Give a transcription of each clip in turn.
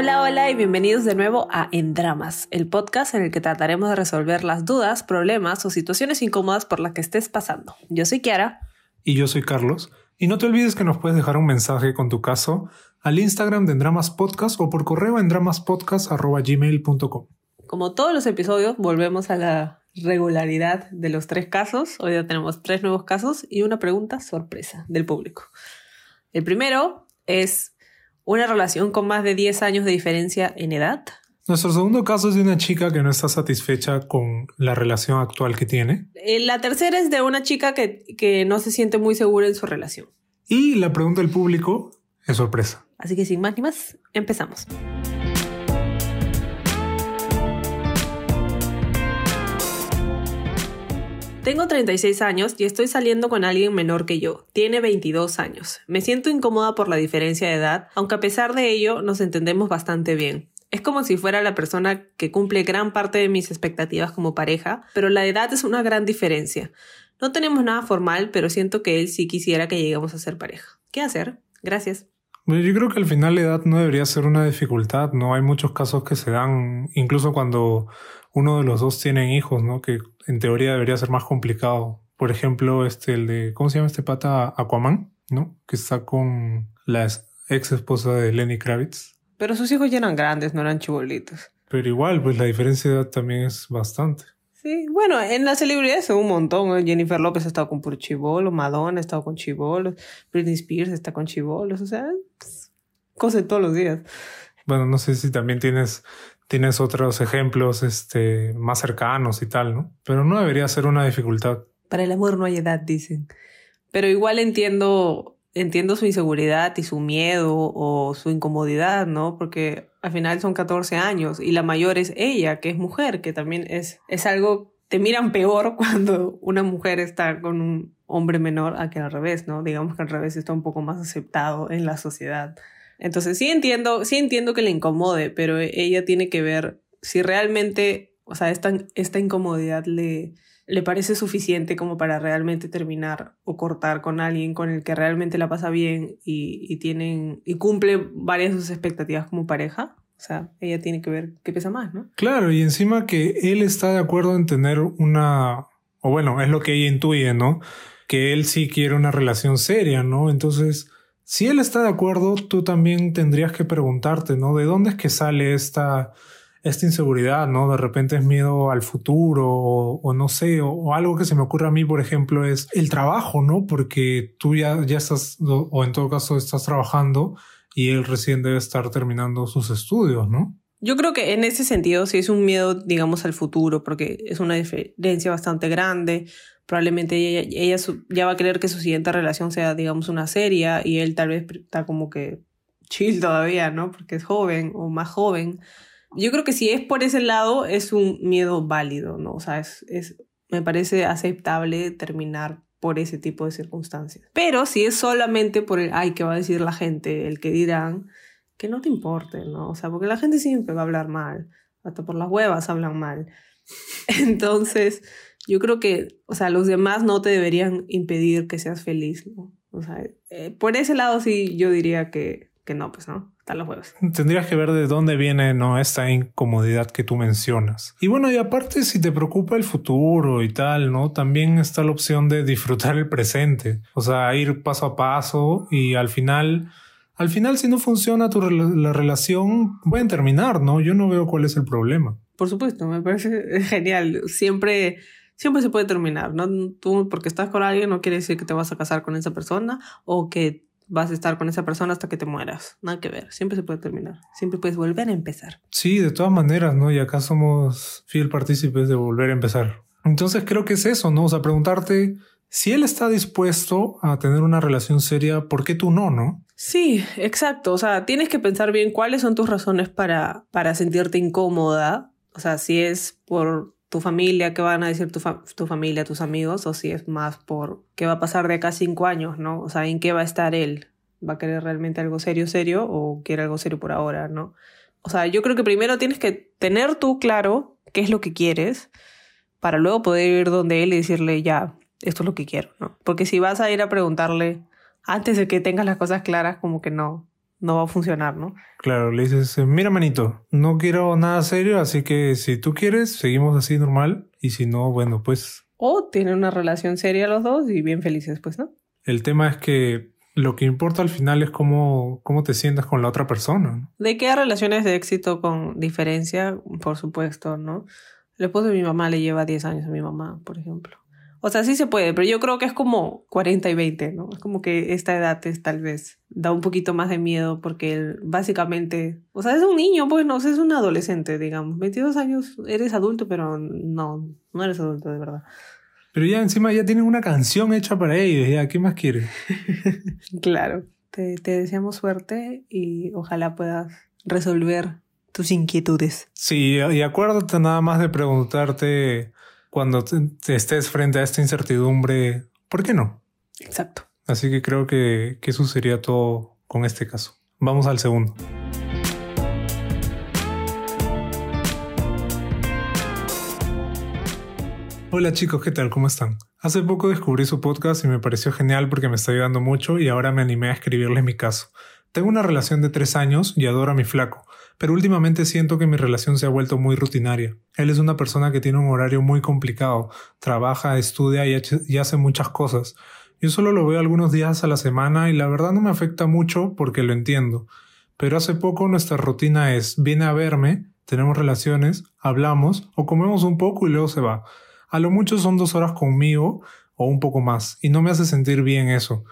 Hola, hola y bienvenidos de nuevo a En Dramas, el podcast en el que trataremos de resolver las dudas, problemas o situaciones incómodas por las que estés pasando. Yo soy Kiara. Y yo soy Carlos. Y no te olvides que nos puedes dejar un mensaje con tu caso al Instagram de Dramas Podcast o por correo en dramaspodcast.gmail.com. Como todos los episodios, volvemos a la regularidad de los tres casos. Hoy ya tenemos tres nuevos casos y una pregunta sorpresa del público. El primero es una relación con más de 10 años de diferencia en edad. Nuestro segundo caso es de una chica que no está satisfecha con la relación actual que tiene. Eh, la tercera es de una chica que, que no se siente muy segura en su relación. Y la pregunta del público es sorpresa. Así que sin más ni más, empezamos. Tengo 36 años y estoy saliendo con alguien menor que yo. Tiene 22 años. Me siento incómoda por la diferencia de edad, aunque a pesar de ello nos entendemos bastante bien. Es como si fuera la persona que cumple gran parte de mis expectativas como pareja, pero la edad es una gran diferencia. No tenemos nada formal, pero siento que él sí quisiera que lleguemos a ser pareja. ¿Qué hacer? Gracias. Yo creo que al final la edad no debería ser una dificultad, ¿no? Hay muchos casos que se dan, incluso cuando uno de los dos tienen hijos, ¿no? Que en teoría debería ser más complicado. Por ejemplo, este, el de, ¿cómo se llama este pata? Aquaman, ¿no? Que está con la ex esposa de Lenny Kravitz. Pero sus hijos ya eran grandes, no eran chibolitos. Pero igual, pues la diferencia de edad también es bastante. Sí, bueno, en las celebridades un montón. Jennifer López ha estado con puro chivolo, Madonna ha estado con chivolos, Britney Spears está con chivolos, o sea, pues, cosas todos los días. Bueno, no sé si también tienes tienes otros ejemplos este, más cercanos y tal, ¿no? Pero no debería ser una dificultad. Para el amor no hay edad, dicen. Pero igual entiendo, entiendo su inseguridad y su miedo o su incomodidad, ¿no? Porque al final son 14 años y la mayor es ella, que es mujer, que también es, es algo, te miran peor cuando una mujer está con un hombre menor a que al revés, ¿no? Digamos que al revés está un poco más aceptado en la sociedad. Entonces sí entiendo, sí entiendo que le incomode, pero ella tiene que ver si realmente, o sea, esta, esta incomodidad le, le parece suficiente como para realmente terminar o cortar con alguien con el que realmente la pasa bien y, y tienen y cumple varias de sus expectativas como pareja. O sea, ella tiene que ver qué pesa más, ¿no? Claro, y encima que él está de acuerdo en tener una, o bueno, es lo que ella intuye, ¿no? Que él sí quiere una relación seria, ¿no? Entonces, si él está de acuerdo, tú también tendrías que preguntarte, ¿no? ¿De dónde es que sale esta, esta inseguridad, ¿no? De repente es miedo al futuro o, no sé, o, algo que se me ocurre a mí, por ejemplo, es el trabajo, ¿no? Porque tú ya, ya estás, o en todo caso estás trabajando y él recién debe estar terminando sus estudios, ¿no? Yo creo que en ese sentido sí es un miedo, digamos, al futuro, porque es una diferencia bastante grande probablemente ella, ella ya va a querer que su siguiente relación sea, digamos, una seria y él tal vez está como que chill todavía, ¿no? Porque es joven o más joven. Yo creo que si es por ese lado, es un miedo válido, ¿no? O sea, es, es, me parece aceptable terminar por ese tipo de circunstancias. Pero si es solamente por el, ay, ¿qué va a decir la gente? El que dirán, que no te importe, ¿no? O sea, porque la gente siempre va a hablar mal, hasta por las huevas hablan mal. Entonces, yo creo que, o sea, los demás no te deberían impedir que seas feliz, ¿no? O sea, eh, por ese lado sí yo diría que, que no, pues no, están los juegos. Tendrías que ver de dónde viene, ¿no? Esta incomodidad que tú mencionas. Y bueno, y aparte si te preocupa el futuro y tal, ¿no? También está la opción de disfrutar el presente, o sea, ir paso a paso y al final... Al final, si no funciona tu la relación, pueden terminar, ¿no? Yo no veo cuál es el problema. Por supuesto, me parece genial. Siempre siempre se puede terminar, ¿no? Tú porque estás con alguien no quiere decir que te vas a casar con esa persona o que vas a estar con esa persona hasta que te mueras. Nada que ver, siempre se puede terminar, siempre puedes volver a empezar. Sí, de todas maneras, ¿no? Y acá somos fiel partícipes de volver a empezar. Entonces creo que es eso, ¿no? O sea, preguntarte si él está dispuesto a tener una relación seria, ¿por qué tú no, no? Sí, exacto. O sea, tienes que pensar bien cuáles son tus razones para, para sentirte incómoda. O sea, si es por tu familia, qué van a decir tu, tu, familia, tus amigos, o si es más por qué va a pasar de acá cinco años, ¿no? O sea, en qué va a estar él. ¿Va a querer realmente algo serio, serio o quiere algo serio por ahora, ¿no? O sea, yo creo que primero tienes que tener tú claro qué es lo que quieres para luego poder ir donde él y decirle, ya, esto es lo que quiero, ¿no? Porque si vas a ir a preguntarle antes de que tengas las cosas claras, como que no, no va a funcionar, ¿no? Claro, le dices, mira manito, no quiero nada serio, así que si tú quieres, seguimos así normal, y si no, bueno, pues... O tienen una relación seria los dos y bien felices, pues, ¿no? El tema es que lo que importa al final es cómo, cómo te sientas con la otra persona. De que hay relaciones de éxito con diferencia, por supuesto, ¿no? El esposo de mi mamá le lleva 10 años a mi mamá, por ejemplo. O sea, sí se puede, pero yo creo que es como 40 y 20, ¿no? Es como que esta edad es tal vez da un poquito más de miedo porque él básicamente, o sea, es un niño, pues no, es un adolescente, digamos. 22 años, eres adulto, pero no, no eres adulto de verdad. Pero ya encima ya tienen una canción hecha para ellos, ya, ¿qué más quieres? claro, te, te deseamos suerte y ojalá puedas resolver tus inquietudes. Sí, y acuérdate nada más de preguntarte cuando te, estés frente a esta incertidumbre, ¿por qué no? Exacto. Así que creo que, que eso sería todo con este caso. Vamos al segundo. Hola chicos, ¿qué tal? ¿Cómo están? Hace poco descubrí su podcast y me pareció genial porque me está ayudando mucho y ahora me animé a escribirles mi caso. Tengo una relación de tres años y adoro a mi flaco, pero últimamente siento que mi relación se ha vuelto muy rutinaria. Él es una persona que tiene un horario muy complicado, trabaja, estudia y, hace muchas cosas. Yo solo lo veo algunos días a la semana y la verdad no me afecta mucho porque lo entiendo. Pero hace poco nuestra rutina es, viene a verme, tenemos relaciones, hablamos o comemos un poco y luego se va. A lo mucho son dos horas conmigo o un poco más, y no me hace sentir bien eso.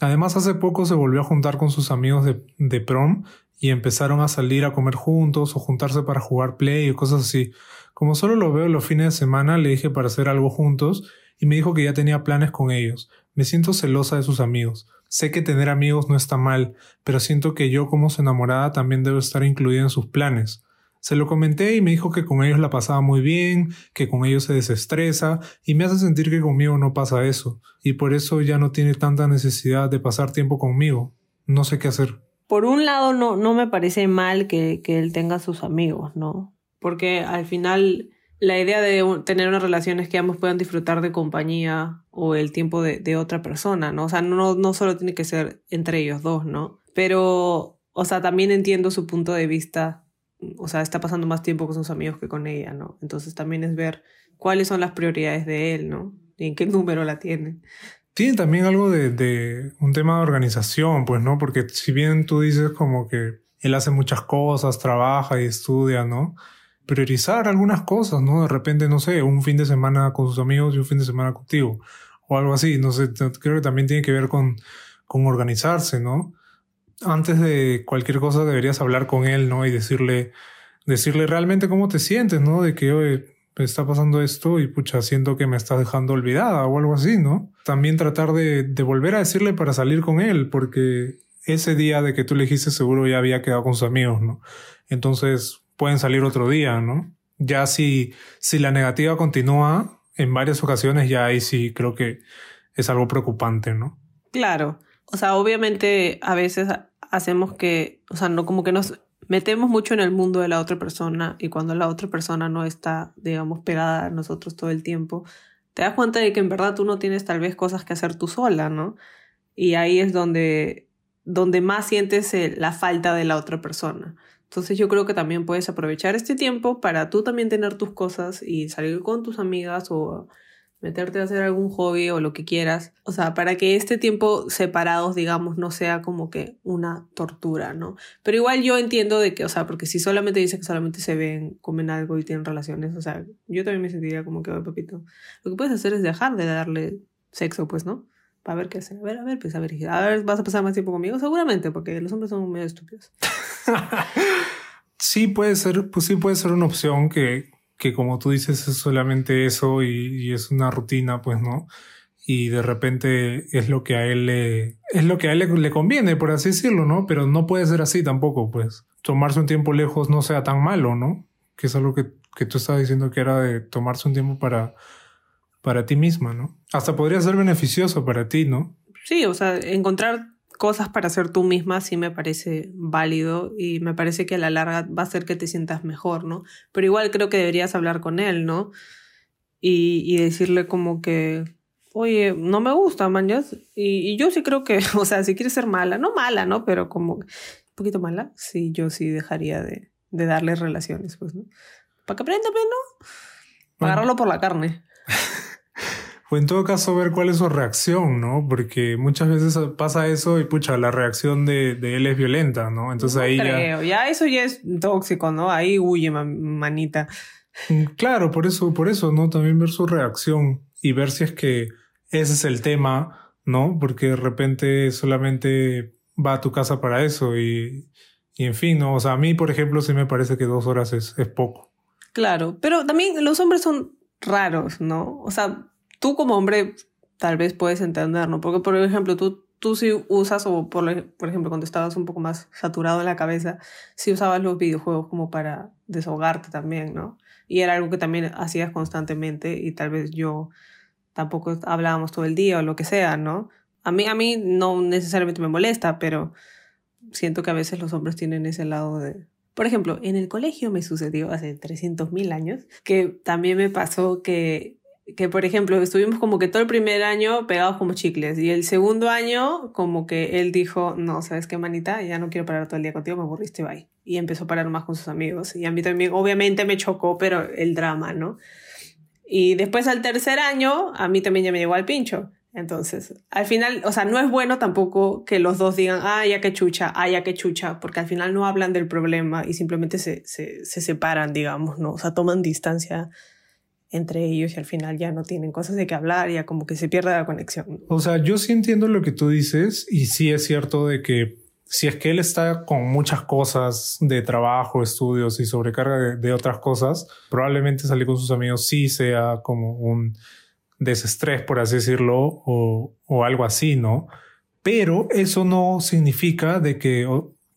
Además, hace poco se volvió a juntar con sus amigos de, de prom y empezaron a salir a comer juntos o juntarse para jugar play o cosas así. Como solo lo veo los fines de semana, le dije para hacer algo juntos y me dijo que ya tenía planes con ellos. Me siento celosa de sus amigos. Sé que tener amigos no está mal, pero siento que yo como su enamorada también debo estar incluida en sus planes. Se lo comenté y me dijo que con ellos la pasaba muy bien, que con ellos se desestresa y me hace sentir que conmigo no pasa eso, y por eso ya no tiene tanta necesidad de pasar tiempo conmigo. No sé qué hacer. Por un lado, no, no me parece mal que, que él tenga sus amigos, ¿no? Porque al final la idea de tener una relación es que ambos puedan disfrutar de compañía o el tiempo de, de otra persona, ¿no? O sea, no, no solo tiene que ser entre ellos dos, ¿no? Pero, o sea, también entiendo su punto de vista o sea, está pasando más tiempo con sus amigos que con ella, ¿no? Entonces también es ver cuáles son las prioridades de él, ¿no? Y en qué número la tiene. Tiene también algo de, de un tema de organización, pues, ¿no? Porque si bien tú dices como que él hace muchas cosas, trabaja y estudia, ¿no? Priorizar algunas cosas, ¿no? De repente, no sé, un fin de semana con sus amigos y un fin de semana contigo, o algo así, no sé, creo que también tiene que ver con, con organizarse, ¿no? antes de cualquier cosa deberías hablar con él, ¿no? Y decirle, decirle realmente cómo te sientes, ¿no? De que, oye, está pasando esto y pucha, siento que me estás dejando olvidada o algo así, ¿no? También tratar de, de volver a decirle para salir con él, porque ese día de que tú le dijiste seguro ya había quedado con sus amigos, ¿no? Entonces pueden salir otro día, ¿no? Ya si, si la negativa continúa en varias ocasiones, ya ahí sí creo que es algo preocupante, ¿no? Claro. O sea, obviamente a veces hacemos que, o sea, no como que nos metemos mucho en el mundo de la otra persona y cuando la otra persona no está, digamos, pegada a nosotros todo el tiempo, te das cuenta de que en verdad tú no tienes tal vez cosas que hacer tú sola, ¿no? Y ahí es donde, donde más sientes la falta de la otra persona. Entonces yo creo que también puedes aprovechar este tiempo para tú también tener tus cosas y salir con tus amigas o meterte a hacer algún hobby o lo que quieras. O sea, para que este tiempo separados, digamos, no sea como que una tortura, ¿no? Pero igual yo entiendo de que, o sea, porque si solamente dice que solamente se ven, comen algo y tienen relaciones, o sea, yo también me sentiría como que, papito, lo que puedes hacer es dejar de darle sexo, pues, ¿no? Para ver qué hacer. A ver, a ver, pues, a ver, a ver, ¿vas a pasar más tiempo conmigo? Seguramente, porque los hombres son medio estúpidos. sí puede ser, pues sí puede ser una opción que, que como tú dices es solamente eso y, es una rutina, pues, ¿no? Y de repente es lo que a él le, es lo que a él le, conviene, por así decirlo, ¿no? Pero no puede ser así tampoco, pues. Tomarse un tiempo lejos no sea tan malo, ¿no? Que es algo que, que tú estabas diciendo que era de tomarse un tiempo para, para ti misma, ¿no? Hasta podría ser beneficioso para ti, ¿no? Sí, o sea, encontrar cosas para hacer tú misma sí me parece válido y me parece que a la larga va a hacer que te sientas mejor, ¿no? Pero igual creo que deberías hablar con él, ¿no? Y, y decirle como que, oye, no me gusta, man, y, y, yo sí creo que, o sea, si quieres ser mala, no mala, ¿no? Pero como poquito mala, sí, yo sí dejaría de, de darle relaciones, pues, ¿no? Para que aprenda, pues, ¿no? Para agarrarlo por la carne. O en todo caso ver cuál es su reacción, ¿no? Porque muchas veces pasa eso y pucha, la reacción de, de él es violenta, ¿no? Entonces No ahí creo, ya eso ya es tóxico, ¿no? Ahí huye, ma- manita. Mm, Claro, por eso, por eso, ¿no? También ver su reacción y ver si es que ese es el tema, ¿no? Porque de repente solamente va a tu casa para eso y, y en fin, ¿no? O sea, a mí, por ejemplo, sí me parece que dos horas es, es poco. Claro, pero también los hombres son raros, ¿no? O sea, tú como hombre tal vez puedes entender, ¿no? Porque, por ejemplo, tú, tú sí usas, o por, por ejemplo, cuando estabas un poco más saturado en la cabeza, sí usabas los videojuegos como para desahogarte también, ¿no? Y era algo que también hacías constantemente y tal vez yo tampoco hablábamos todo el día o lo que sea, ¿no? A mí, a mí no necesariamente me molesta, pero siento que a veces los hombres tienen ese lado de... Por ejemplo, en el colegio me sucedió hace 300.000 años que también me pasó que, que, por ejemplo, estuvimos como que todo el primer año pegados como chicles y el segundo año como que él dijo, no, ¿sabes qué, manita? Ya no quiero parar todo el día contigo, me aburriste, bye. Y empezó a parar más con sus amigos. Y a mí también, obviamente me chocó, pero el drama, ¿no? Y después al tercer año, a mí también ya me llegó al pincho. Entonces, al final, o sea, no es bueno tampoco que los dos digan, ah, ya que chucha, ah, ya que chucha, porque al final no hablan del problema y simplemente se, se, se separan, digamos, ¿no? O sea, toman distancia entre ellos y al final ya no tienen cosas de qué hablar, ya como que se pierde la conexión. O sea, yo sí entiendo lo que tú dices y sí es cierto de que si es que él está con muchas cosas de trabajo, estudios y sobrecarga de, de otras cosas, probablemente salir con sus amigos sí sea como un desestrés, por así decirlo, o, o algo así, ¿no? Pero eso no significa de que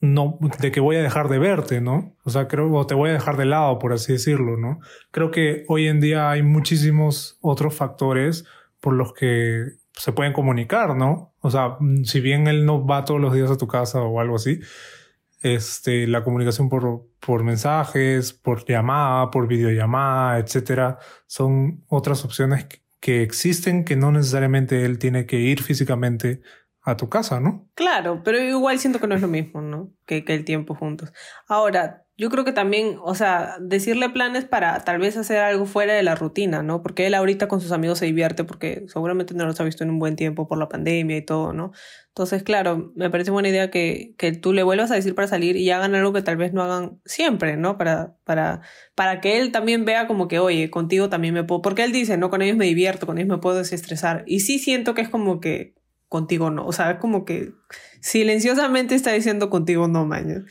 no, de que voy a dejar de verte, ¿no? O sea, creo, o te voy a dejar de lado, por así decirlo, ¿no? Creo que hoy en día hay muchísimos otros factores por los que se pueden comunicar, ¿no? O sea, si bien él no va todos los días a tu casa o algo así, este, la comunicación por, por mensajes, por llamada, por videollamada, etcétera, son otras opciones que existen que no necesariamente él tiene que ir físicamente a tu casa, ¿no? Claro, pero igual siento que no es lo mismo, ¿no? Que, el tiempo juntos. Ahora, yo creo que también, o sea, decirle planes para tal vez hacer algo fuera de la rutina, ¿no? Porque él ahorita con sus amigos se divierte porque seguramente no los ha visto en un buen tiempo por la pandemia y todo, ¿no? Entonces, claro, me parece buena idea que, que tú le vuelvas a decir para salir y hagan algo que tal vez no hagan siempre, ¿no? Para, para, para que él también vea como que, oye, contigo también me puedo, porque él dice, no, con ellos me divierto, con ellos me puedo desestresar. Y sí siento que es como que contigo no, o sea, como que silenciosamente está diciendo contigo no, maño.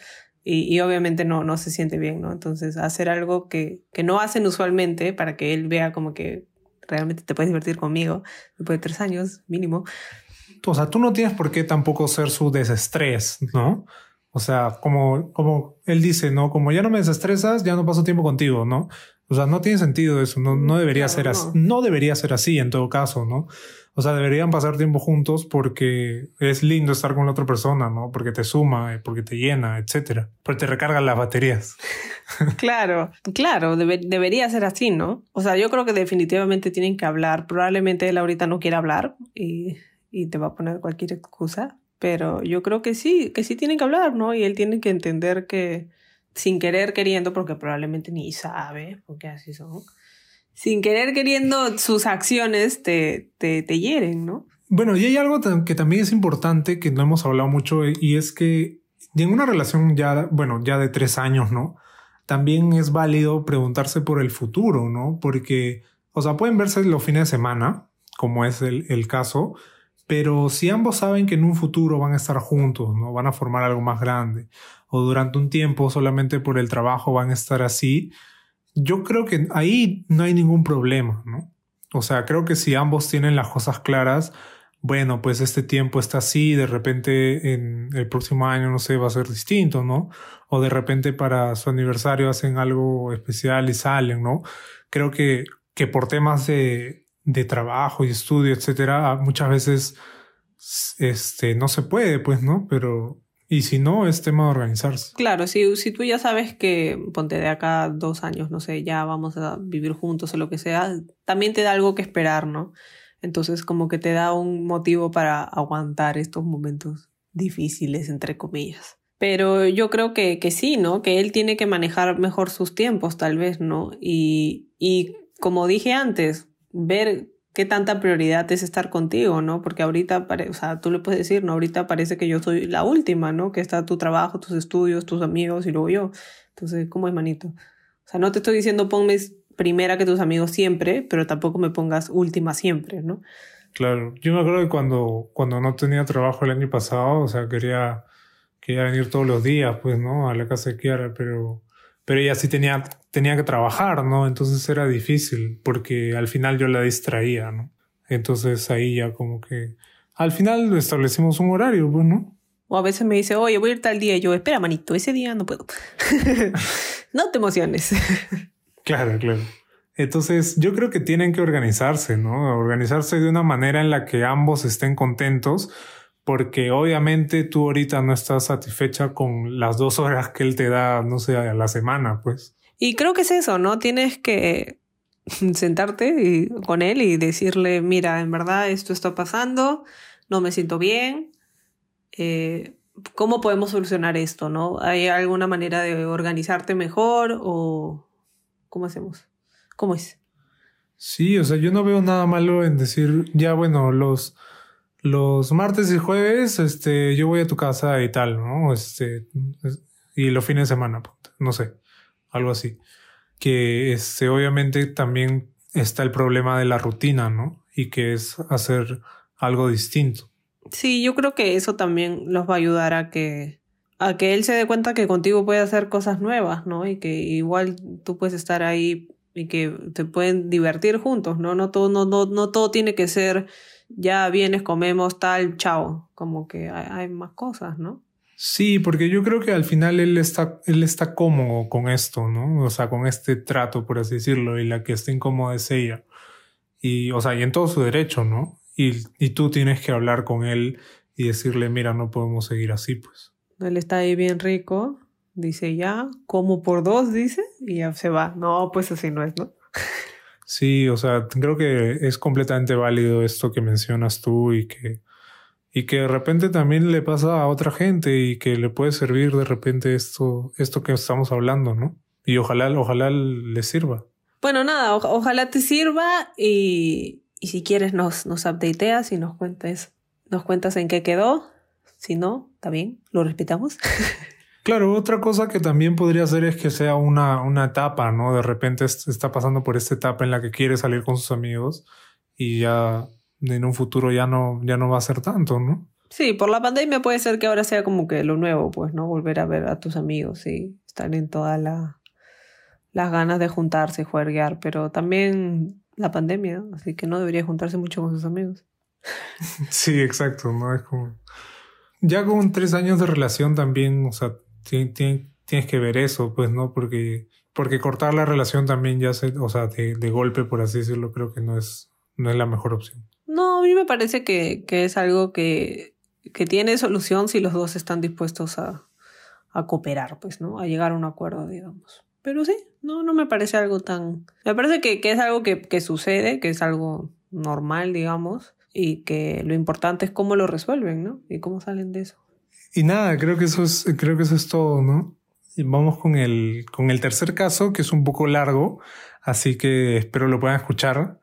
Y, y, obviamente no, no se siente bien, ¿no? Entonces, hacer algo que, que no hacen usualmente para que él vea como que realmente te puedes divertir conmigo después de tres años mínimo. O sea, tú no tienes por qué tampoco ser su desestrés, ¿no? O sea, como, como él dice, ¿no? Como ya no me desestresas, ya no paso tiempo contigo, ¿no? O sea, no tiene sentido eso, no, no debería claro, ser no. no debería ser así en todo caso, ¿no? O sea, deberían pasar tiempo juntos porque es lindo estar con la otra persona, ¿no? Porque te suma, eh, porque te llena, etcétera. Porque te recargan las baterías. claro, claro, debe, debería ser así, ¿no? O sea, yo creo que definitivamente tienen que hablar. Probablemente él ahorita no quiera hablar y, y te va a poner cualquier excusa, pero yo creo que sí, que sí tienen que hablar, ¿no? Y él tiene que entender que sin querer queriendo, porque probablemente ni sabe, porque así son sin querer queriendo sus acciones te, te, te hieren, ¿no? Bueno, y hay algo que también es importante que no hemos hablado mucho y es que en una relación ya, bueno, ya de tres años, ¿no? También es válido preguntarse por el futuro, ¿no? Porque, o sea, pueden verse los fines de semana, como es el, el caso, pero si ambos saben que en un futuro van a estar juntos, ¿no? Van a formar algo más grande, o durante un tiempo solamente por el trabajo van a estar así, yo creo que ahí no hay ningún problema, ¿no? O sea, creo que si ambos tienen las cosas claras, bueno, pues este tiempo está así, de repente en el próximo año, no sé, va a ser distinto, ¿no? O de repente para su aniversario hacen algo especial y salen, ¿no? Creo que, que por temas de, de trabajo y estudio, etcétera, muchas veces este, no se puede, pues, ¿no? Pero y si no, es tema de organizarse. Claro, si, si tú ya sabes que, ponte de acá dos años, no sé, ya vamos a vivir juntos o lo que sea, también te da algo que esperar, ¿no? Entonces como que te da un motivo para aguantar estos momentos difíciles, entre comillas. Pero yo creo que, que sí, ¿no? Que él tiene que manejar mejor sus tiempos, tal vez, ¿no? Y, y como dije antes, ver qué tanta prioridad es estar contigo, ¿no? Porque ahorita, o sea, tú le puedes decir, ¿no? Ahorita parece que yo soy la última, ¿no? Que está tu trabajo, tus estudios, tus amigos y luego yo. Entonces, ¿cómo es, manito? O sea, no te estoy diciendo ponme primera que tus amigos siempre, pero tampoco me pongas última siempre, ¿no? Claro, yo me acuerdo que cuando, cuando no tenía trabajo el año pasado, o sea, quería quería venir todos los días, pues, ¿no? A la casa de Kiara, pero, pero ella sí tenía, tenía que trabajar, ¿no? Entonces era difícil porque al final yo la distraía, ¿no? Entonces ahí ya como que al final establecimos un horario, pues, ¿no? O a veces me dice, oye, voy a ir tal día. Y yo, espera, manito, ese día no puedo. no te emociones. claro, claro. Entonces, yo creo que tienen que organizarse, ¿no? Organizarse de una manera en la que ambos estén contentos, porque obviamente tú ahorita no estás satisfecha con las dos horas que él te da, no sé, a la semana, pues. Y creo que es eso, ¿no? Tienes que sentarte con él y decirle, mira, en verdad esto está pasando, no me siento bien, eh, ¿cómo podemos solucionar esto, no? ¿Hay alguna manera de organizarte mejor o cómo hacemos? ¿Cómo es? Sí, o sea, yo no veo nada malo en decir, ya bueno, los los martes y jueves, este, yo voy a tu casa y tal, ¿no? Este, y los fines de semana, no sé, algo así. Que, este, obviamente también está el problema de la rutina, ¿no? Y que es hacer algo distinto. Sí, yo creo que eso también los va a ayudar a que, a que él se dé cuenta que contigo puede hacer cosas nuevas, ¿no? Y que igual tú puedes estar ahí y que te pueden divertir juntos, ¿no? No todo, no, no, no todo tiene que ser ya vienes, comemos tal, chao. Como que hay, más cosas, ¿no? Sí, porque yo creo que al final él está, él está cómodo con esto, ¿no? O sea, con este trato, por así decirlo, y la que está incómoda es ella. Y, o sea, y en todo su derecho, ¿no? Y, y tú tienes que hablar con él y decirle, mira, no podemos seguir así, pues. Él está ahí bien rico, dice ya, como por dos, dice, y ya se va. No, pues así no es, ¿no? Sí, o sea, creo que es completamente válido esto que mencionas tú y que, y que de repente también le pasa a otra gente y que le puede servir de repente esto, esto que estamos hablando, ¿no? Y ojalá, ojalá le sirva. Bueno, nada, ojalá te sirva y, y si quieres nos, nos updateas y nos cuentes, nos cuentas en qué quedó. Si no, también lo respetamos. Claro, otra cosa que también podría ser es que sea una, una etapa, ¿no? De repente está pasando por esta etapa en la que quiere salir con sus amigos y ya en un futuro ya no, ya no va a ser tanto, ¿no? Sí, por la pandemia puede ser que ahora sea como que lo nuevo, pues, ¿no? Volver a ver a tus amigos y estar en todas la, las ganas de juntarse y juerguear, pero también la pandemia, así que no debería juntarse mucho con sus amigos. Sí, exacto, ¿no? Es como... Ya con tres años de relación también, o sea, tienes que ver eso, pues, ¿no? Porque, porque cortar la relación también ya se, o sea, de, golpe, por así decirlo, creo que no es, no es la mejor opción. No, a mí me parece que, que es algo que, que tiene solución si los dos están dispuestos a, a cooperar, pues, ¿no? A llegar a un acuerdo, digamos. Pero sí, no, no me parece algo tan... Me parece que, que es algo que, que sucede, que es algo normal, digamos, y que lo importante es cómo lo resuelven, ¿no? Y cómo salen de eso. Y nada, creo que eso es, creo que eso es todo, ¿no? Y vamos con el, con el tercer caso, que es un poco largo, así que espero lo puedan escuchar,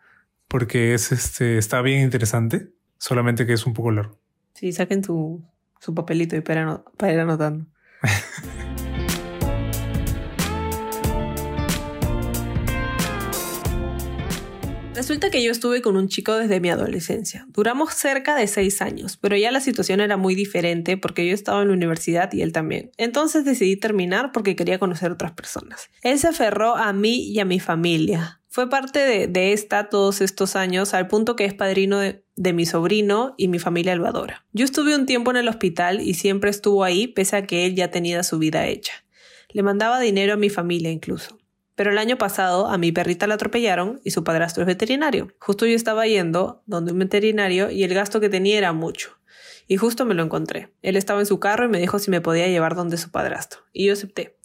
porque es este, está bien interesante, solamente que es un poco largo. Sí, saquen su, su papelito y para, para ir anotando. Resulta que yo estuve con un chico desde mi adolescencia. Duramos cerca de seis años, pero ya la situación era muy diferente porque yo estaba en la universidad y él también. Entonces decidí terminar porque quería conocer otras personas. Él se aferró a mí y a mi familia. Fue parte de, esta todos estos años al punto que es padrino de, mi sobrino y mi familia lo adora. Yo estuve un tiempo en el hospital y siempre estuvo ahí pese a que él ya tenía su vida hecha. Le mandaba dinero a mi familia incluso. Pero el año pasado a mi perrita la atropellaron y su padrastro es veterinario. Justo yo estaba yendo donde un veterinario y el gasto que tenía era mucho. Y justo me lo encontré. Él estaba en su carro y me dijo si me podía llevar donde su padrastro. Y yo acepté.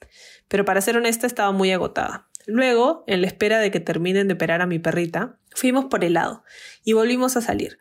Pero para ser honesta estaba muy agotada. Luego, en la espera de que terminen de operar a mi perrita, fuimos por helado y volvimos a salir.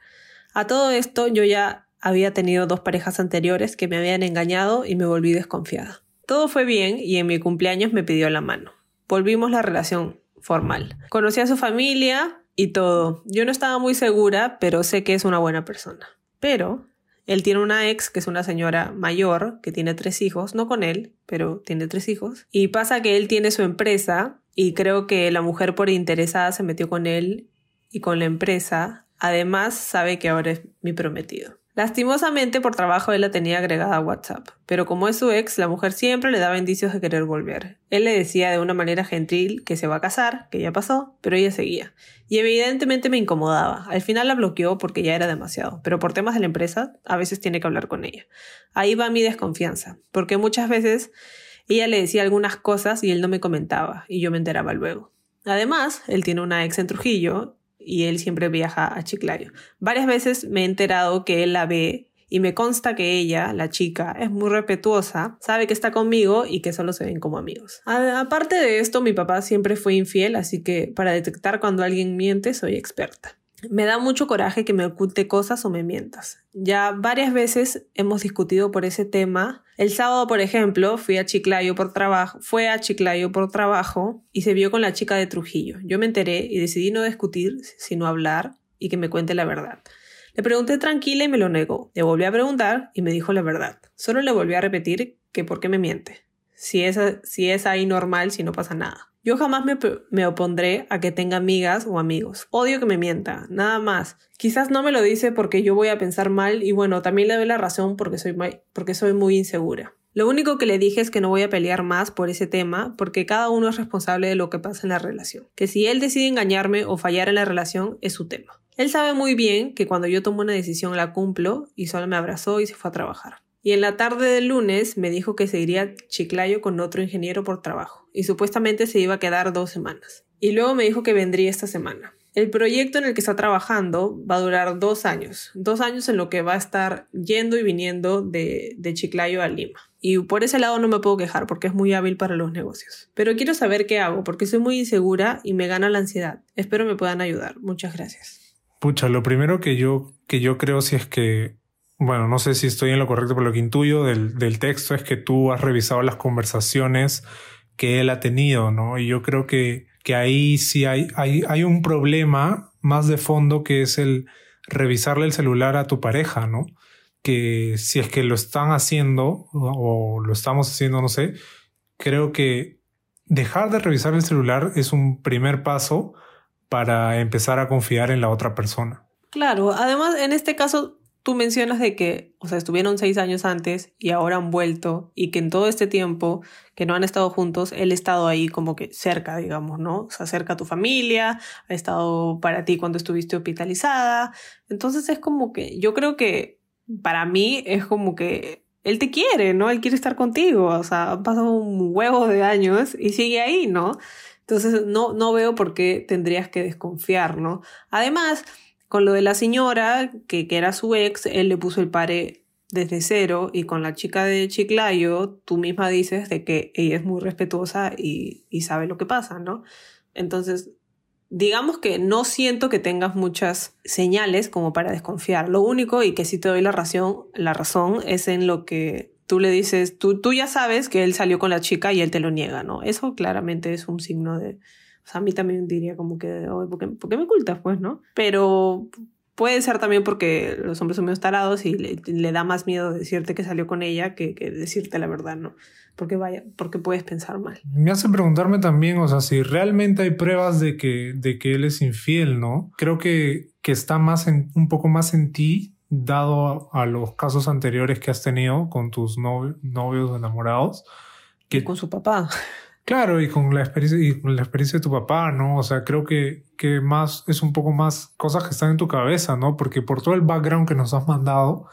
A todo esto yo ya había tenido dos parejas anteriores que me habían engañado y me volví desconfiada. Todo fue bien y en mi cumpleaños me pidió la mano. Volvimos la relación formal. Conocí a su familia y todo. Yo no estaba muy segura, pero sé que es una buena persona. Pero él tiene una ex que es una señora mayor que tiene tres hijos, no con él, pero tiene tres hijos. Y pasa que él tiene su empresa y creo que la mujer por interesada se metió con él y con la empresa. Además, sabe que ahora es mi prometido. Lastimosamente por trabajo él la tenía agregada a WhatsApp, pero como es su ex, la mujer siempre le daba indicios de querer volver. Él le decía de una manera gentil que se va a casar, que ya pasó, pero ella seguía. Y evidentemente me incomodaba. Al final la bloqueó porque ya era demasiado, pero por temas de la empresa a veces tiene que hablar con ella. Ahí va mi desconfianza, porque muchas veces ella le decía algunas cosas y él no me comentaba, y yo me enteraba luego. Además, él tiene una ex en Trujillo y él siempre viaja a Chiclayo. Varias veces me he enterado que él la ve y me consta que ella, la chica, es muy respetuosa, sabe que está conmigo y que solo se ven como amigos. aparte de esto, mi papá siempre fue infiel, así que para detectar cuando alguien miente soy experta. Me da mucho coraje que me oculte cosas o me mientas. Ya varias veces hemos discutido por ese tema. El sábado, por ejemplo, fui a Chiclayo por trabajo, fue a Chiclayo por trabajo y se vio con la chica de Trujillo. Yo me enteré y decidí no discutir, sino hablar y que me cuente la verdad. Le pregunté tranquila y me lo negó. Le volví a preguntar y me dijo la verdad. Solo le volví a repetir que por qué me miente. Si es, si es ahí normal, si no pasa nada. Yo jamás me, opondré a que tenga amigas o amigos. Odio que me mienta, nada más. Quizás no me lo dice porque yo voy a pensar mal y bueno, también le doy la razón porque soy, porque soy muy insegura. Lo único que le dije es que no voy a pelear más por ese tema porque cada uno es responsable de lo que pasa en la relación. Que si él decide engañarme o fallar en la relación es su tema. Él sabe muy bien que cuando yo tomo una decisión la cumplo y solo me abrazó y se fue a trabajar. Y en la tarde del lunes me dijo que se iría a Chiclayo con otro ingeniero por trabajo, y supuestamente se iba a quedar dos semanas. Y luego me dijo que vendría esta semana. El proyecto en el que está trabajando va a durar dos años, dos años en lo que va a estar yendo y viniendo de, de Chiclayo a Lima. Y por ese lado no me puedo quejar porque es muy hábil para los negocios. Pero quiero saber qué hago porque soy muy insegura y me gana la ansiedad. Espero me puedan ayudar. Muchas gracias. Pucha, lo primero que yo, que yo creo si es que bueno, no sé si estoy en lo correcto, pero lo que intuyo del, del, texto es que tú has revisado las conversaciones que él ha tenido, ¿no? Y yo creo que, que ahí sí hay, hay, hay un problema más de fondo que es el revisarle el celular a tu pareja, ¿no? Que si es que lo están haciendo o lo estamos haciendo, no sé, creo que dejar de revisar el celular es un primer paso para empezar a confiar en la otra persona. Claro, además en este caso Tú mencionas de que, o sea, estuvieron seis años antes y ahora han vuelto y que en todo este tiempo que no han estado juntos, él ha estado ahí como que cerca, digamos, ¿no? O sea, cerca a tu familia, ha estado para ti cuando estuviste hospitalizada. Entonces es como que yo creo que para mí es como que él te quiere, ¿no? Él quiere estar contigo, o sea, han pasado un huevo de años y sigue ahí, ¿no? Entonces no, no veo por qué tendrías que desconfiar, ¿no? Además, con lo de la señora, que, que era su ex, él le puso el pare desde cero y con la chica de Chiclayo, tú misma dices de que ella es muy respetuosa y, y sabe lo que pasa, ¿no? Entonces, digamos que no siento que tengas muchas señales como para desconfiar. Lo único, y que sí te doy la razón, la razón es en lo que tú le dices, tú, tú ya sabes que él salió con la chica y él te lo niega, ¿no? Eso claramente es un signo de, o sea, a mí también diría como que, ¿por, qué, me ocultas? Pues, ¿no? Pero puede ser también porque los hombres son medio tarados y le, da más miedo decirte que salió con ella que, que, decirte la verdad, ¿no? Porque vaya, porque puedes pensar mal. Me hace preguntarme también, o sea, si realmente hay pruebas de que, de que él es infiel, ¿no? Creo que, que está más en, un poco más en ti, dado a, los casos anteriores que has tenido con tus novios, novios enamorados. Que, y con su papá. Claro, y con la experiencia, y con la experiencia de tu papá, ¿no? O sea, creo que, que más es un poco más cosas que están en tu cabeza, ¿no? Porque por todo el background que nos has mandado,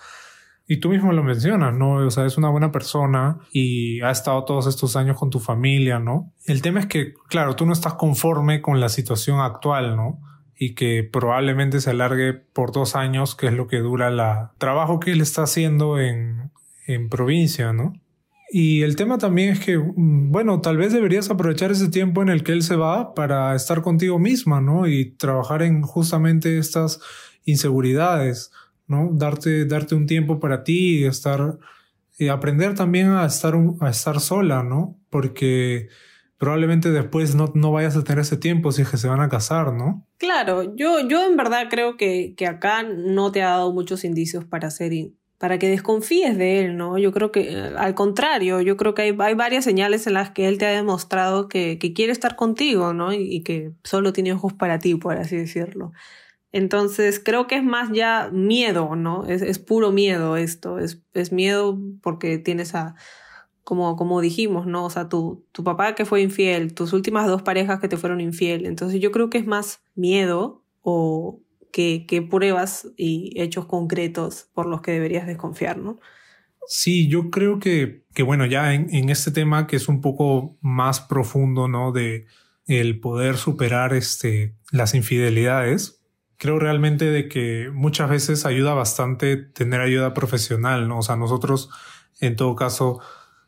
y tú mismo lo mencionas, ¿no? O sea, es una buena persona y ha estado todos estos años con tu familia, ¿no? El tema es que, claro, tú no estás conforme con la situación actual, ¿no? Y que probablemente se alargue por dos años, que es lo que dura el trabajo que él está haciendo en, en provincia, ¿no? Y el tema también es que, mm, bueno, tal vez deberías aprovechar ese tiempo en el que él se va para estar contigo misma, ¿no? Y trabajar en justamente estas inseguridades. ¿no? Darte, darte un tiempo para ti y estar, y aprender también a estar, a estar sola, ¿no? Porque probablemente después no, no vayas a tener ese tiempo si es que se van a casar, ¿no? Claro, yo, yo en verdad creo que, que acá no te ha dado muchos indicios para ser para que desconfíes de él, ¿no? Yo creo que, al contrario, yo creo que hay, hay varias señales en las que él te ha demostrado que, que quiere estar contigo, ¿no? Y, y, que solo tiene ojos para ti, por así decirlo. Entonces, creo que es más ya miedo, ¿no? Es, es puro miedo esto, es, es miedo porque tienes a, como, como dijimos, ¿no? O sea, tu, tu papá que fue infiel, tus últimas dos parejas que te fueron infiel. Entonces, yo creo que es más miedo o que, pruebas y hechos concretos por los que deberías desconfiar, ¿no? Sí, yo creo que, que bueno, ya en, en, este tema que es un poco más profundo, ¿no? De el poder superar este, las infidelidades, creo realmente de que muchas veces ayuda bastante tener ayuda profesional, ¿no? O sea, nosotros en todo caso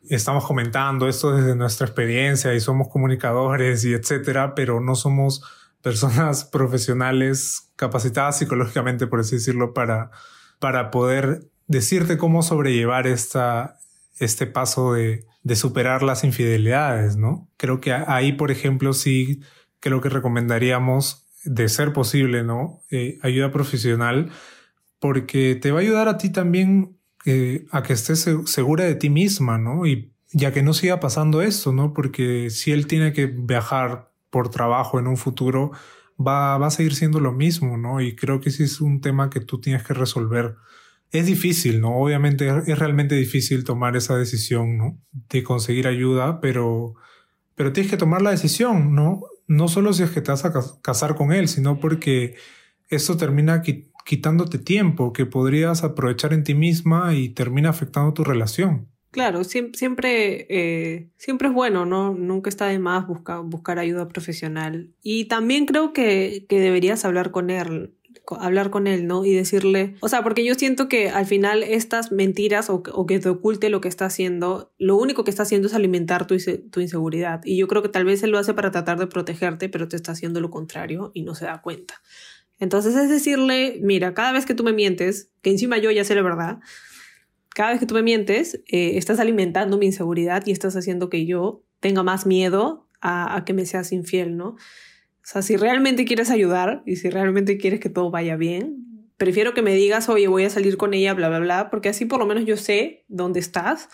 estamos comentando esto desde nuestra experiencia y somos comunicadores y etcétera, pero no somos personas profesionales capacitadas psicológicamente, por así decirlo, para, para poder decirte cómo sobrellevar esta, este paso de, de superar las infidelidades, ¿no? Creo que ahí, por ejemplo, sí creo que recomendaríamos, de ser posible, ¿no? Eh, ayuda profesional, porque te va a ayudar a ti también eh, a que estés segura de ti misma, ¿no? Y ya que no siga pasando esto, ¿no? Porque si él tiene que viajar por trabajo en un futuro, va, va a seguir siendo lo mismo, ¿no? Y creo que sí es un tema que tú tienes que resolver. Es difícil, ¿no? Obviamente es realmente difícil tomar esa decisión. De conseguir ayuda, pero, pero tienes que tomar la decisión, ¿no? No solo si es que te vas a casar con él, sino porque eso termina quitándote tiempo que podrías aprovechar en ti misma y termina afectando tu relación. Claro, siempre, eh, siempre es bueno, ¿no? Nunca está de más buscar, buscar ayuda profesional. Y también creo que, que deberías hablar con él, hablar con él, ¿no? Y decirle, o sea, porque yo siento que al final estas mentiras o, o, que te oculte lo que está haciendo, lo único que está haciendo es alimentar tu, tu inseguridad. Y yo creo que tal vez él lo hace para tratar de protegerte, pero te está haciendo lo contrario y no se da cuenta. Entonces es decirle, mira, cada vez que tú me mientes, que encima yo ya sé la verdad, cada vez que tú me mientes, eh, estás alimentando mi inseguridad y estás haciendo que yo tenga más miedo a, a, que me seas infiel, ¿no? O sea, si realmente quieres ayudar y si realmente quieres que todo vaya bien, prefiero que me digas, oye, voy a salir con ella, bla, bla, bla, porque así por lo menos yo sé dónde estás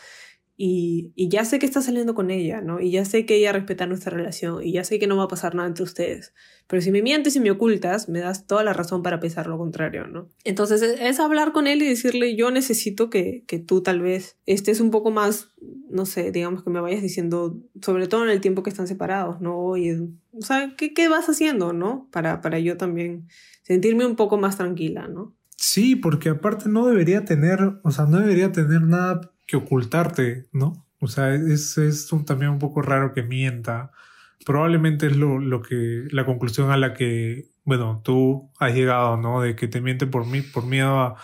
y, ya sé que estás saliendo con ella, ¿no? Y ya sé que ella respeta nuestra relación y ya sé que no va a pasar nada entre ustedes. Pero si me mientes y me ocultas, me das toda la razón para pensar lo contrario, ¿no? Entonces es, hablar con él y decirle, yo necesito que, que tú tal vez estés un poco más, no sé, digamos que me vayas diciendo, sobre todo en el tiempo que están separados, ¿no? Y, o sea, ¿qué, qué vas haciendo, ¿no? Para, para yo también sentirme un poco más tranquila, ¿no? Sí, porque aparte no debería tener, o sea, no debería tener nada que ocultarte, ¿no? O sea, es, es también un poco raro que mienta. Probablemente es lo, lo que, la conclusión a la que, bueno, tú has llegado, ¿no? De que te miente por mí, por miedo a,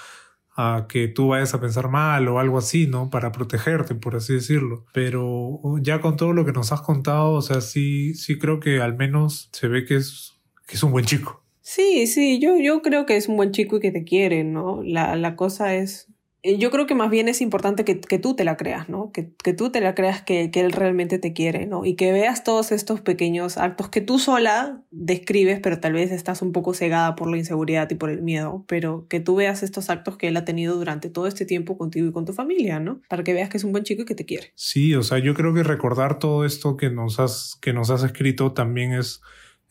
a que tú vayas a pensar mal o algo así, ¿no? Para protegerte, por así decirlo. Pero ya con todo lo que nos has contado, o sea, sí, sí creo que al menos se ve que es, que es un buen chico. Sí, sí, yo, yo creo que es un buen chico y que te quiere, ¿no? La, la cosa es, yo creo que más bien es importante que, que tú te la creas, ¿no? Que, que tú te la creas que, que, él realmente te quiere, ¿no? Y que veas todos estos pequeños actos que tú sola describes, pero tal vez estás un poco cegada por la inseguridad y por el miedo, pero que tú veas estos actos que él ha tenido durante todo este tiempo contigo y con tu familia, ¿no? Para que veas que es un buen chico y que te quiere. Sí, o sea, yo creo que recordar todo esto que nos has, que nos has escrito también es,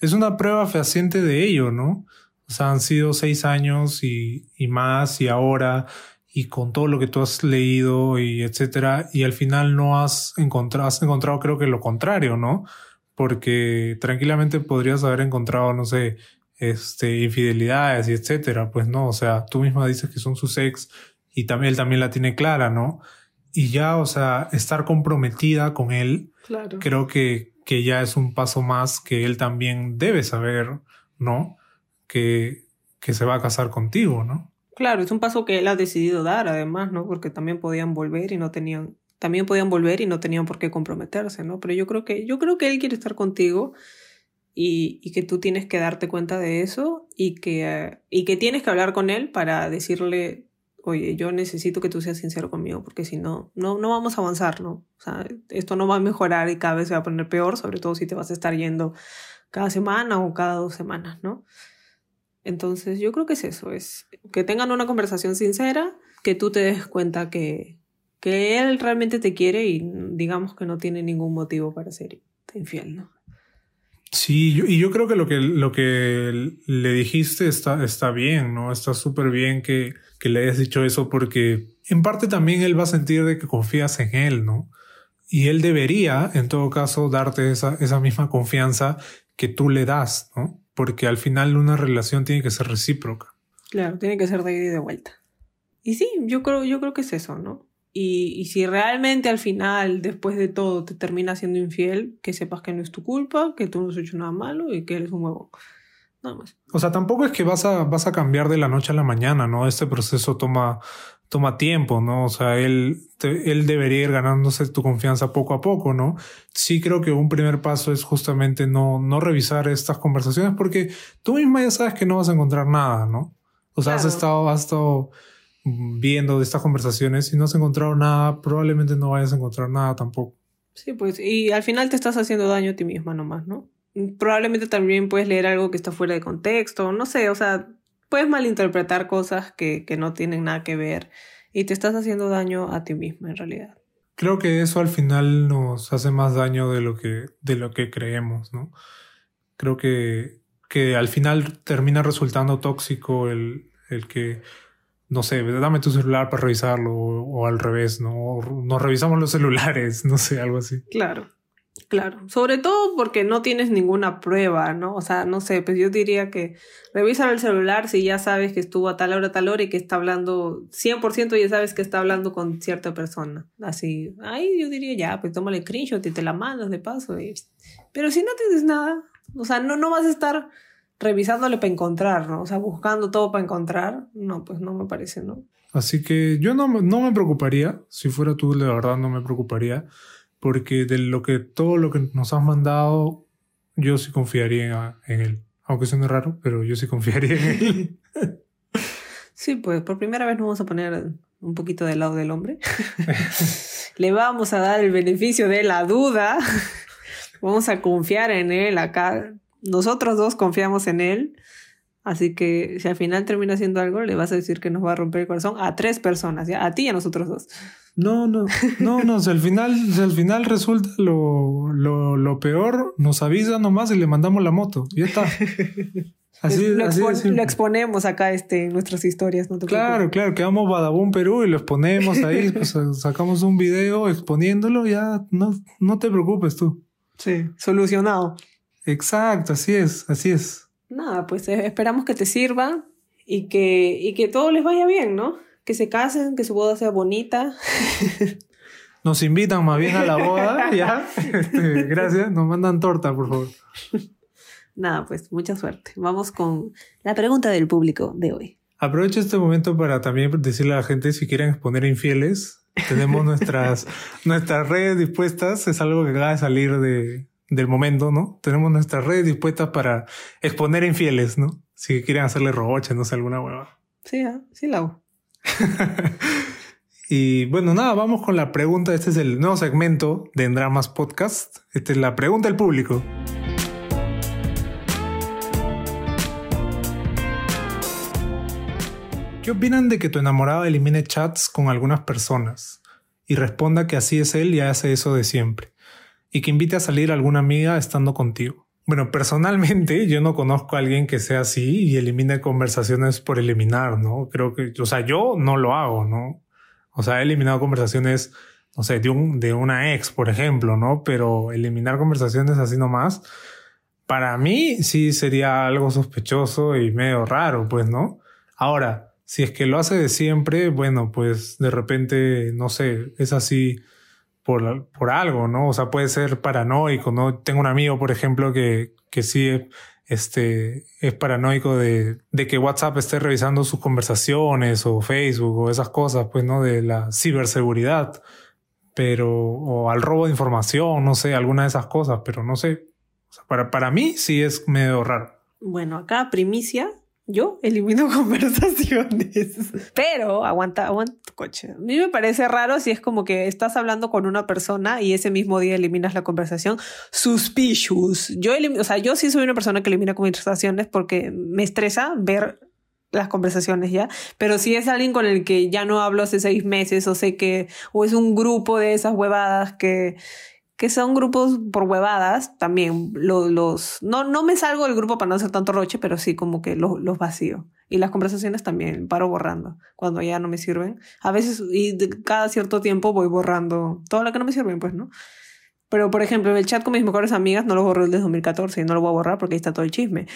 es una prueba fehaciente de ello, ¿no? O sea, han sido seis años y, y más y ahora y con todo lo que tú has leído y etcétera, y al final no has encontrado, has encontrado creo que lo contrario, ¿no? Porque tranquilamente podrías haber encontrado, no sé, este, infidelidades y etcétera, pues no, o sea, tú misma dices que son sus ex y también él también la tiene clara, ¿no? Y ya, o sea, estar comprometida con él, claro. creo que, que ya es un paso más que él también debe saber, ¿no? Que, que se va a casar contigo, ¿no? Claro, es un paso que él ha decidido dar, además, ¿no? Porque también podían volver y no tenían, también podían volver y no tenían por qué comprometerse, ¿no? Pero yo creo que, yo creo que él quiere estar contigo y, que tú tienes que darte cuenta de eso y que, y que tienes que hablar con él para decirle, oye, yo necesito que tú seas sincero conmigo porque si no, no, no vamos a avanzar, ¿no? O sea, esto no va a mejorar y cada vez se va a poner peor, sobre todo si te vas a estar yendo cada semana o cada dos semanas, ¿no? Entonces yo creo que es eso, es que tengan una conversación sincera, que tú te des cuenta que, que él realmente te quiere y digamos que no tiene ningún motivo para ser infiel, ¿no? Sí, y yo creo que lo que, lo que le dijiste está, está bien, ¿no? Está súper bien que, que le hayas dicho eso porque en parte también él va a sentir de que confías en él, ¿no? Y él debería, en todo caso, darte esa, esa misma confianza que tú le das, ¿no? Porque al final una relación tiene que ser recíproca. Claro, tiene que ser de ida y de vuelta. Y sí, yo creo, yo creo que es eso, ¿no? Y, y, si realmente al final, después de todo, te termina siendo infiel, que sepas que no es tu culpa, que tú no has hecho nada malo y que eres un huevo. Nada más. O sea, tampoco es que vas a, vas a cambiar de la noche a la mañana, ¿no? Este proceso toma, toma tiempo, ¿no? O sea, él, te, él debería ir ganándose tu confianza poco a poco, ¿no? Sí creo que un primer paso es justamente no, no revisar estas conversaciones porque tú misma ya sabes que no vas a encontrar nada, ¿no? O sea, claro. has estado, has estado viendo de estas conversaciones y no has encontrado nada, probablemente no vayas a encontrar nada tampoco. Sí, pues, y al final te estás haciendo daño a ti misma nomás, ¿no? Probablemente también puedes leer algo que está fuera de contexto, no sé, o sea, puedes malinterpretar cosas que, que no tienen nada que ver y te estás haciendo daño a ti misma en realidad. Creo que eso al final nos hace más daño de lo que, de lo que creemos, ¿no? Creo que, que al final termina resultando tóxico el, el que no sé, dame tu celular para revisarlo o, al revés, ¿no? Nos revisamos los celulares, no sé, algo así. Claro, claro. Sobre todo porque no tienes ninguna prueba, ¿no? O sea, no sé, pues yo diría que revisa el celular si ya sabes que estuvo a tal hora, a tal hora y que está hablando, 100% ya sabes que está hablando con cierta persona. Así, ahí yo diría ya, pues tómale screenshot y te la mandas de paso. Y... Pero si no tienes nada, o sea, no, no vas a estar revisándole para encontrar, ¿no? O sea, buscando todo para encontrar, no, pues no me parece, ¿no? Así que yo no, no me preocuparía, si fuera tú, de verdad no me preocuparía, porque de lo que todo lo que nos has mandado, yo sí confiaría en él. Aunque suene raro, pero yo sí confiaría en él. Sí, pues por primera vez nos vamos a poner un poquito del lado del hombre. Le vamos a dar el beneficio de la duda. Vamos a confiar en él acá nosotros dos confiamos en él, así que si al final termina haciendo algo, le vas a decir que nos va a romper el corazón a tres personas, ¿ya? a ti y a nosotros dos. No, no, no, no, si al final, si al final resulta lo, lo, lo peor, nos avisa nomás y le mandamos la moto, ya está. Así, lo, así lo, exponemos acá este, en nuestras historias. No te claro, preocupes. claro, quedamos Badabun Perú y lo exponemos ahí, pues sacamos un video exponiéndolo, ya no, no te preocupes tú. Sí, solucionado. Exacto, así es, así es. Nada, pues eh, esperamos que te sirva y que, y que todo les vaya bien, ¿no? Que se casen, que su boda sea bonita. Nos invitan más bien a la boda, ya. Este, gracias, nos mandan torta, por favor. Nada, pues mucha suerte. Vamos con la pregunta del público de hoy. Aprovecho este momento para también decirle a la gente si quieren exponer infieles. Tenemos nuestras, nuestras redes dispuestas. Es algo que acaba de salir de, del momento, ¿no? Tenemos nuestras redes dispuestas para exponer infieles, ¿no? Si quieren hacerle roboche, no sé, alguna hueva. Sí, ¿eh? sí la hago. y bueno, nada, vamos con la pregunta. Este es el nuevo segmento de Dramas Podcast. Esta es la pregunta del público. ¿Qué opinan de que tu enamorado elimine chats con algunas personas y responda que así es él y hace eso de siempre? y que invite a salir a alguna amiga estando contigo. Bueno, personalmente yo no conozco a alguien que sea así y elimine conversaciones por eliminar, ¿no? Creo que, o sea, yo no lo hago, ¿no? O sea, he eliminado conversaciones, no sé, de, un, de una ex, por ejemplo, ¿no? Pero eliminar conversaciones así nomás, para mí sí sería algo sospechoso y medio raro, pues, ¿no? Ahora, si es que lo hace de siempre, bueno, pues de repente, no sé, es así por, por algo, ¿no? O sea, puede ser paranoico, ¿no? Tengo un amigo, por ejemplo, que, que sí este, es paranoico de, de que WhatsApp esté revisando sus conversaciones o Facebook o esas cosas, pues, ¿no? De la ciberseguridad, pero, o al robo de información, no sé, alguna de esas cosas, pero no sé. para, para mí sí es medio raro. Bueno, acá primicia, yo elimino conversaciones. Pero aguanta, aguanta tu coche. A mí me parece raro si es como que estás hablando con una persona y ese mismo día eliminas la conversación. Suspicious. Yo, o sea, yo sí soy una persona que elimina conversaciones porque me estresa ver las conversaciones ya, pero si es alguien con el que ya no hablo hace seis meses o sé que, o es un grupo de esas huevadas que, que son grupos por huevadas, también los, no, no me salgo del grupo para no hacer tanto roche, pero sí como que los, los vacío. Y las conversaciones también paro borrando cuando ya no me sirven. A veces, y cada cierto tiempo voy borrando todo lo que no me sirven, pues, ¿no? Pero, por ejemplo, el chat con mis mejores amigas no lo borré desde 2014 y no lo voy a borrar porque ahí está todo el chisme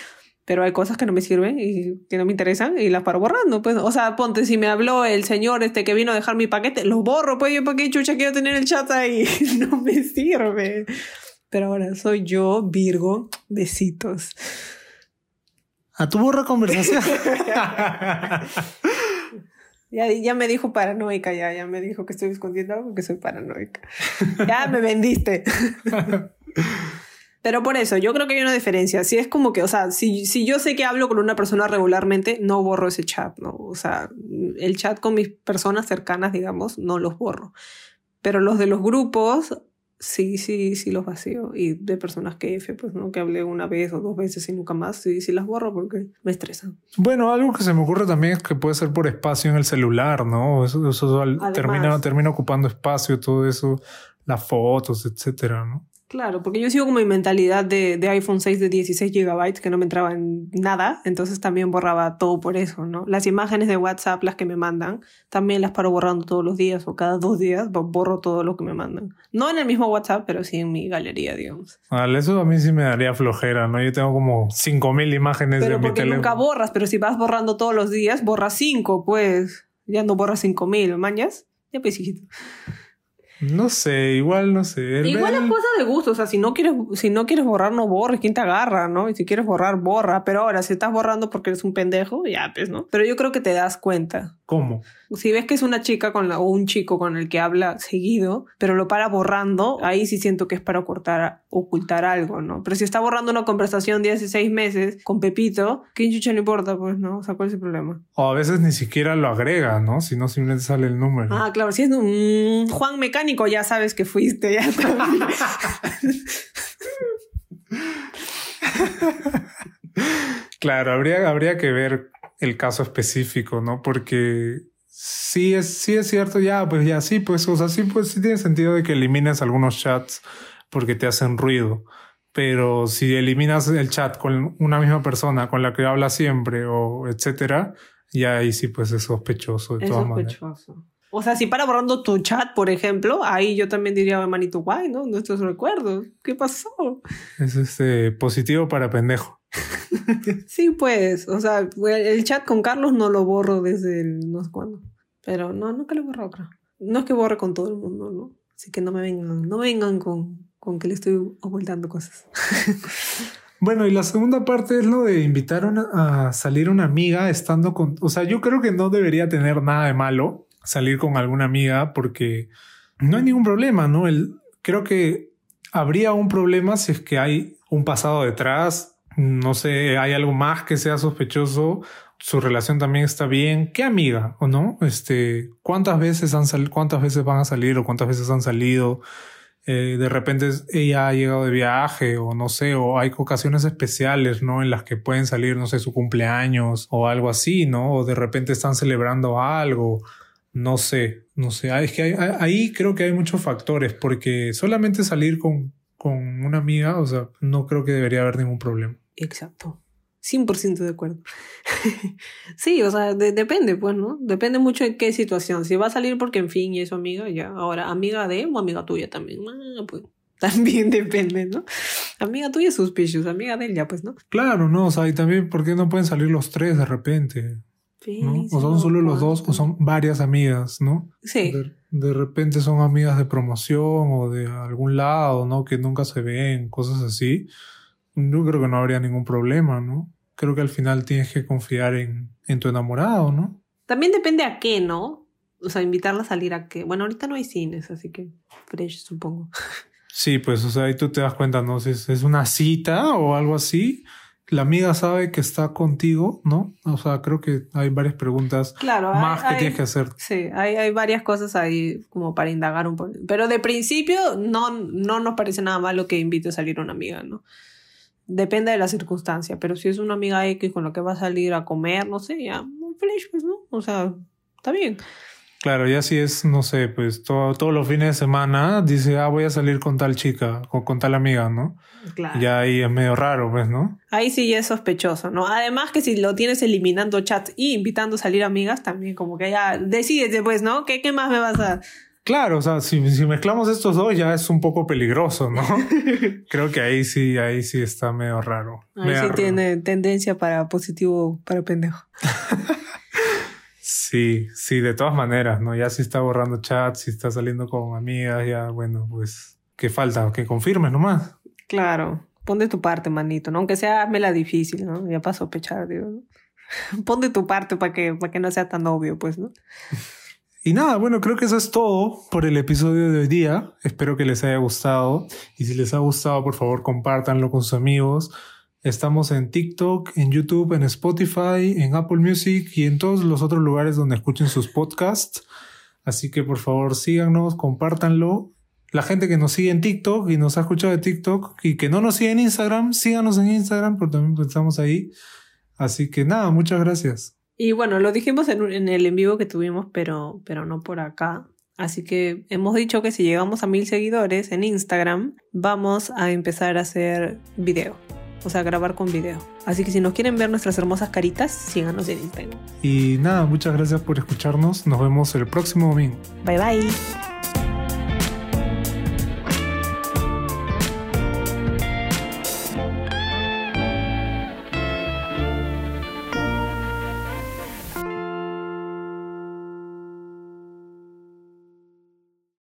pero hay cosas que no me sirven y que no me interesan y las paro borrando, pues. O sea, ponte, si me habló el señor este que vino a dejar mi paquete, lo borro, pues yo para qué chucha quiero tener el chat ahí, no me sirve. Pero ahora soy yo, Virgo, besitos. A tu borra conversación. ya, ya me dijo paranoica, ya, ya me dijo que estoy escondiendo algo que soy paranoica. ya me vendiste. Pero por eso, yo creo que hay una diferencia. Si es como que, o sea, si, si yo sé que hablo con una persona regularmente, no borro ese chat, ¿no? O sea, el chat con mis personas cercanas, digamos, no los borro. Pero los de los grupos, sí, sí, sí los vacío. Y de personas que F, pues, ¿no? Que hablé una vez o dos veces y nunca más, sí, sí las borro porque me estresan. Bueno, algo que se me ocurre también es que puede ser por espacio en el celular, ¿no? Eso, eso termina, termina ocupando espacio, todo eso, las fotos, etcétera, ¿no? Claro, porque yo sigo con mi mentalidad de, de, iPhone 6 de 16 GB que no me entraba en nada, entonces también borraba todo por eso, ¿no? Las imágenes de WhatsApp, las que me mandan, también las paro borrando todos los días o cada dos días, borro todo lo que me mandan. No en el mismo WhatsApp, pero sí en mi galería, digamos. Vale, eso a mí sí me daría flojera, ¿no? Yo tengo como 5000 imágenes pero de mi teléfono. nunca borras, pero si vas borrando todos los días, borras 5, pues. Ya no borras 5000, ¿mañas? Ya pues, no sé, igual no sé. igual es cosa de gusto, o sea, si no quieres, si no quieres borrar, no borres, ¿quién te agarra, no? Y si quieres borrar, borra. Pero ahora, si estás borrando porque eres un pendejo, ya, pues, ¿no? Pero yo creo que te das cuenta. ¿Cómo? Si ves que es una chica con la, o un chico con el que habla seguido, pero lo para borrando, ahí sí siento que es para ocultar, ocultar algo, ¿no? Pero si está borrando una conversación de hace seis meses con Pepito, ¿qué chucha no importa? Pues, ¿no? O sea, ¿cuál es el problema? O a veces ni siquiera lo agrega, ¿no? Si no, simplemente sale el número. Ah, claro, si es un Juan Mecánico, ya sabes que fuiste, ya claro, habría, habría que ver el caso específico, ¿no? Porque sí es, sí es cierto, ya, pues ya sí, pues, o sea, sí, pues sí tiene sentido de que elimines algunos chats porque te hacen ruido. Pero si eliminas el chat con una misma persona con la que hablas siempre o etcétera, ya ahí sí pues es sospechoso de es todas sospechoso. O sea, si para borrando tu chat, por ejemplo, ahí yo también diría, manito, guay, ¿no? Nuestros recuerdos. ¿Qué pasó? Es este positivo para pendejo. sí, pues, o sea, el chat con Carlos no lo borro desde el no sé cuándo. Pero no, nunca lo borro, creo. No es que borre con todo el mundo, ¿no? Así que no me vengan, no vengan con, con que le estoy ocultando cosas. Bueno, y la segunda parte es lo de invitar a salir una amiga estando con... O sea, yo creo que no debería tener nada de malo salir con alguna amiga porque no hay ningún problema, ¿no? El, creo que habría un problema si es que hay un pasado detrás, no sé, hay algo más que sea sospechoso, su relación también está bien, ¿qué amiga o no? Este, ¿cuántas veces han salido, cuántas veces van a salir o cuántas veces han salido? Eh, de repente ella ha llegado de viaje o no sé, o hay ocasiones especiales, ¿no? En las que pueden salir, no sé, su cumpleaños o algo así, ¿no? O de repente están celebrando algo, no sé, no sé. Es que ahí creo que hay muchos factores, porque solamente salir con, con una amiga, o sea, no creo que debería haber ningún problema. Exacto. 100% de acuerdo. sí, o sea, depende, pues, ¿no? Depende mucho de qué situación. Si va a salir porque, en fin, y es amiga, ya. Ahora, amiga de o amiga tuya también. Ah, pues, también depende, ¿no? Amiga tuya, suspicious. Amiga de ella, pues, ¿no? Claro, no, o sea, y también, ¿por qué no pueden salir los tres de repente? Sí, O son solo los dos, o son varias amigas, ¿no? Sí. De, de, repente son amigas de promoción o de algún lado, ¿no? Que nunca se ven, cosas así yo creo que no habría ningún problema, ¿no? Creo que al final tienes que confiar en, en tu enamorado, ¿no? También depende a qué, ¿no? O sea, invitarla a salir a qué. Bueno, ahorita no hay cines, así que fresh, supongo. Sí, pues, o sea, ahí tú te das cuenta, ¿no? Si es, es una cita o algo así, la amiga sabe que está contigo, ¿no? O sea, creo que hay varias preguntas Claro, más hay- que hay- tienes que hacer. Sí, hay, hay varias cosas ahí como para indagar un poco. Pero de principio no, no nos parece nada malo que invite a salir una amiga, ¿no? Depende de la circunstancia, pero si es una amiga X con la que va a salir a comer, no sé, ya, muy feliz, pues, ¿no? O sea, está bien. Claro, ya si es, no sé, pues todo- todos los fines de semana dice, ah, voy a salir con tal chica o con tal amiga, ¿no? Claro. Ya ahí es medio raro, pues, ¿no? Ahí sí ya es sospechoso, ¿no? Además que si lo tienes eliminando chats y invitando a salir amigas, también como que ya decídete, pues, ¿no? ¿Qué, qué más me vas a...? Claro, o sea, si, si mezclamos estos dos ya es un poco peligroso, ¿no? Creo que ahí sí, ahí sí está medio raro. Ahí Medio sí raro. tiene tendencia para positivo, para pendejo. Sí, sí, de todas maneras, ¿no? Ya si está borrando chats, si está saliendo con amigas, ya, bueno, pues, ¿qué falta? Que confirmes nomás. Claro, pon de tu parte, manito, ¿no? Aunque sea hazme la difícil, ¿no? Ya para sospechar, digo. ¿no? Pon de tu parte para que, para que no sea tan obvio, pues, ¿no? Y nada, bueno, creo que eso es todo por el episodio de hoy día. Espero que les haya gustado. Y si les ha gustado, por favor, compártanlo con sus amigos. Estamos en TikTok, en YouTube, en Spotify, en Apple Music y en todos los otros lugares donde escuchen sus podcasts. Así que por favor síganos, compártanlo. La gente que nos sigue en TikTok y nos ha escuchado de TikTok y que no nos sigue en Instagram, síganos en Instagram porque también estamos ahí. Así que nada, muchas gracias. Y bueno, lo dijimos en, en el en vivo que tuvimos, pero, pero no por acá. Así que hemos dicho que si llegamos a mil seguidores en Instagram, vamos a empezar a hacer video. O sea, grabar con video. Así que si nos quieren ver nuestras hermosas caritas, síganos en Instagram. Y nada, muchas gracias por escucharnos. Nos vemos el próximo domingo. Bye bye.